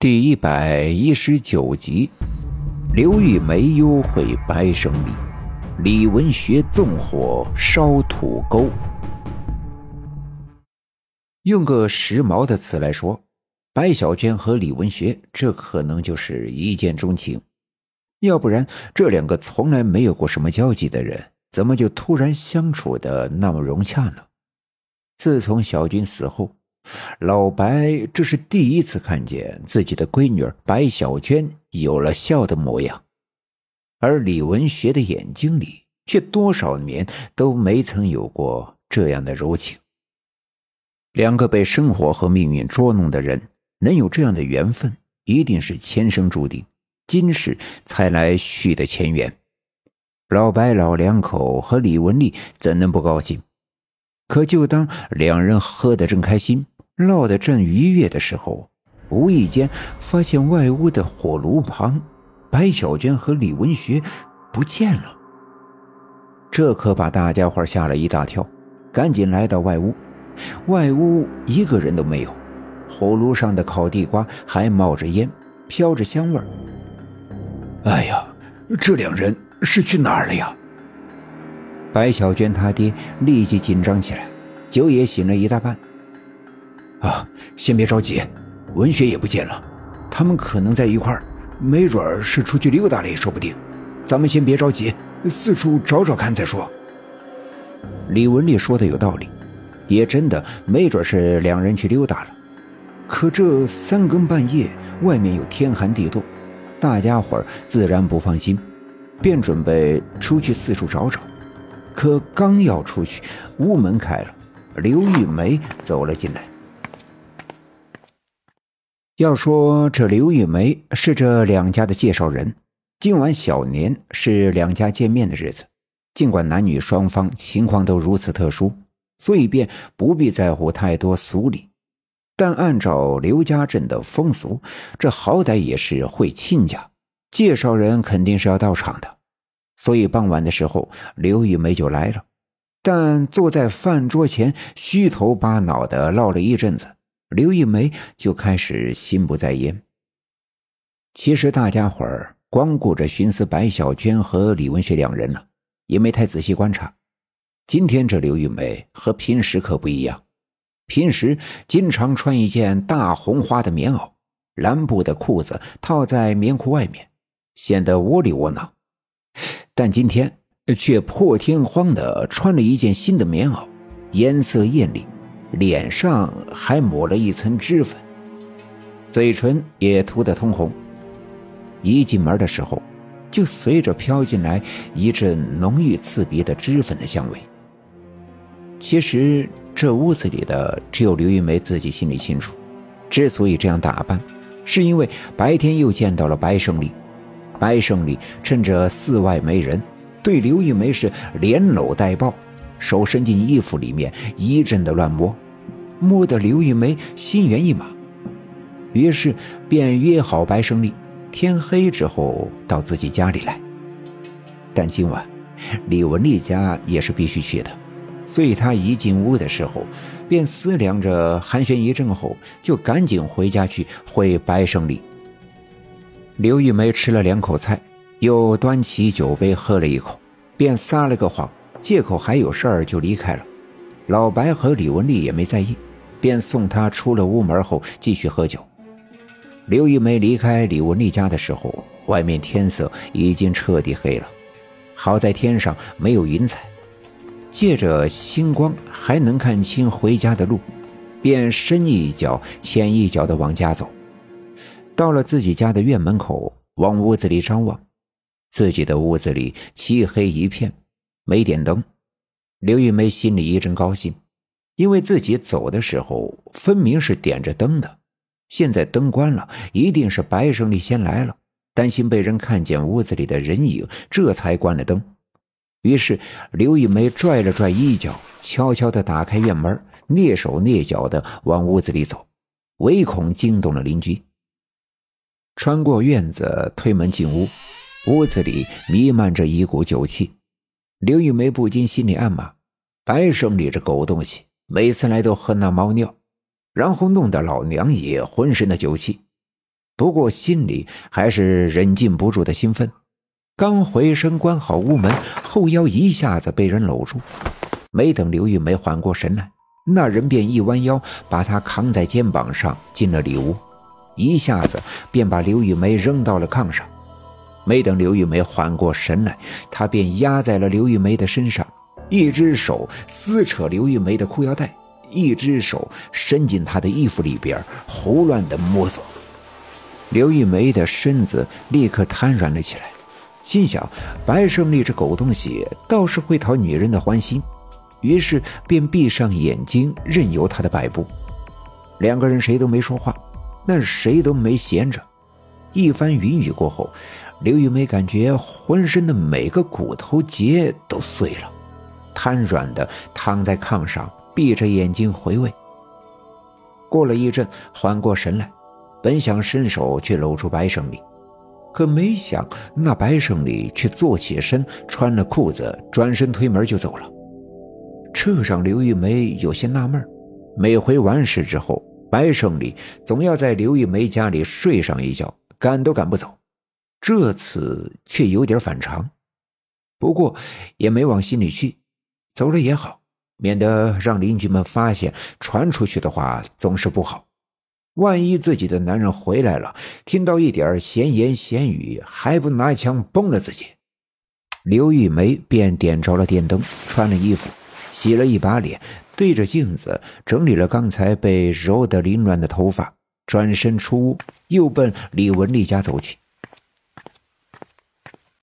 第一百一十九集，刘玉梅幽会白胜利，李文学纵火烧土沟。用个时髦的词来说，白小娟和李文学这可能就是一见钟情。要不然，这两个从来没有过什么交集的人，怎么就突然相处的那么融洽呢？自从小军死后。老白这是第一次看见自己的闺女白小娟有了笑的模样，而李文学的眼睛里却多少年都没曾有过这样的柔情。两个被生活和命运捉弄的人能有这样的缘分，一定是前生注定，今世才来续的前缘。老白老两口和李文丽怎能不高兴？可就当两人喝得正开心。闹得正愉悦的时候，无意间发现外屋的火炉旁，白小娟和李文学不见了。这可把大家伙吓了一大跳，赶紧来到外屋。外屋一个人都没有，火炉上的烤地瓜还冒着烟，飘着香味儿。哎呀，这两人是去哪儿了呀？白小娟他爹立即紧张起来，酒也醒了一大半。啊，先别着急，文学也不见了，他们可能在一块儿，没准是出去溜达了也说不定。咱们先别着急，四处找找看再说。李文丽说的有道理，也真的没准是两人去溜达了。可这三更半夜，外面又天寒地冻，大家伙儿自然不放心，便准备出去四处找找。可刚要出去，屋门开了，刘玉梅走了进来。要说这刘玉梅是这两家的介绍人，今晚小年是两家见面的日子。尽管男女双方情况都如此特殊，所以便不必在乎太多俗礼。但按照刘家镇的风俗，这好歹也是会亲家，介绍人肯定是要到场的。所以傍晚的时候，刘玉梅就来了。但坐在饭桌前，虚头巴脑的唠了一阵子。刘玉梅就开始心不在焉。其实大家伙儿光顾着寻思白小娟和李文学两人了，也没太仔细观察。今天这刘玉梅和平时可不一样，平时经常穿一件大红花的棉袄，蓝布的裤子套在棉裤外面，显得窝里窝囊。但今天却破天荒的穿了一件新的棉袄，颜色艳丽。脸上还抹了一层脂粉，嘴唇也涂得通红。一进门的时候，就随着飘进来一阵浓郁刺鼻的脂粉的香味。其实这屋子里的只有刘玉梅自己心里清楚，之所以这样打扮，是因为白天又见到了白胜利。白胜利趁着寺外没人，对刘玉梅是连搂带抱。手伸进衣服里面，一阵的乱摸，摸得刘玉梅心猿意马，于是便约好白胜利，天黑之后到自己家里来。但今晚李文丽家也是必须去的，所以他一进屋的时候，便思量着寒暄一阵后，就赶紧回家去会白胜利。刘玉梅吃了两口菜，又端起酒杯喝了一口，便撒了个谎。借口还有事儿就离开了，老白和李文丽也没在意，便送他出了屋门后继续喝酒。刘玉梅离开李文丽家的时候，外面天色已经彻底黑了，好在天上没有云彩，借着星光还能看清回家的路，便深一脚浅一脚的往家走。到了自己家的院门口，往屋子里张望，自己的屋子里漆黑一片。没点灯，刘玉梅心里一阵高兴，因为自己走的时候分明是点着灯的，现在灯关了，一定是白胜利先来了，担心被人看见屋子里的人影，这才关了灯。于是刘玉梅拽了拽衣角，悄悄地打开院门，蹑手蹑脚地往屋子里走，唯恐惊动了邻居。穿过院子，推门进屋，屋子里弥漫着一股酒气。刘玉梅不禁心里暗骂：“白胜利这狗东西，每次来都喝那猫尿，然后弄得老娘也浑身的酒气。”不过心里还是忍禁不住的兴奋。刚回身关好屋门，后腰一下子被人搂住，没等刘玉梅缓过神来，那人便一弯腰把她扛在肩膀上进了里屋，一下子便把刘玉梅扔到了炕上。没等刘玉梅缓过神来，他便压在了刘玉梅的身上，一只手撕扯刘玉梅的裤腰带，一只手伸进她的衣服里边胡乱的摸索。刘玉梅的身子立刻瘫软了起来，心想：白胜利这狗东西倒是会讨女人的欢心，于是便闭上眼睛，任由他的摆布。两个人谁都没说话，那谁都没闲着。一番云雨过后。刘玉梅感觉浑身的每个骨头节都碎了，瘫软的躺在炕上，闭着眼睛回味。过了一阵，缓过神来，本想伸手去搂住白胜利，可没想那白胜利却坐起身，穿了裤子，转身推门就走了。这让刘玉梅有些纳闷每回完事之后，白胜利总要在刘玉梅家里睡上一觉，赶都赶不走。这次却有点反常，不过也没往心里去，走了也好，免得让邻居们发现，传出去的话总是不好。万一自己的男人回来了，听到一点闲言闲语，还不拿枪崩了自己？刘玉梅便点着了电灯，穿了衣服，洗了一把脸，对着镜子整理了刚才被揉得凌乱的头发，转身出屋，又奔李文丽家走去。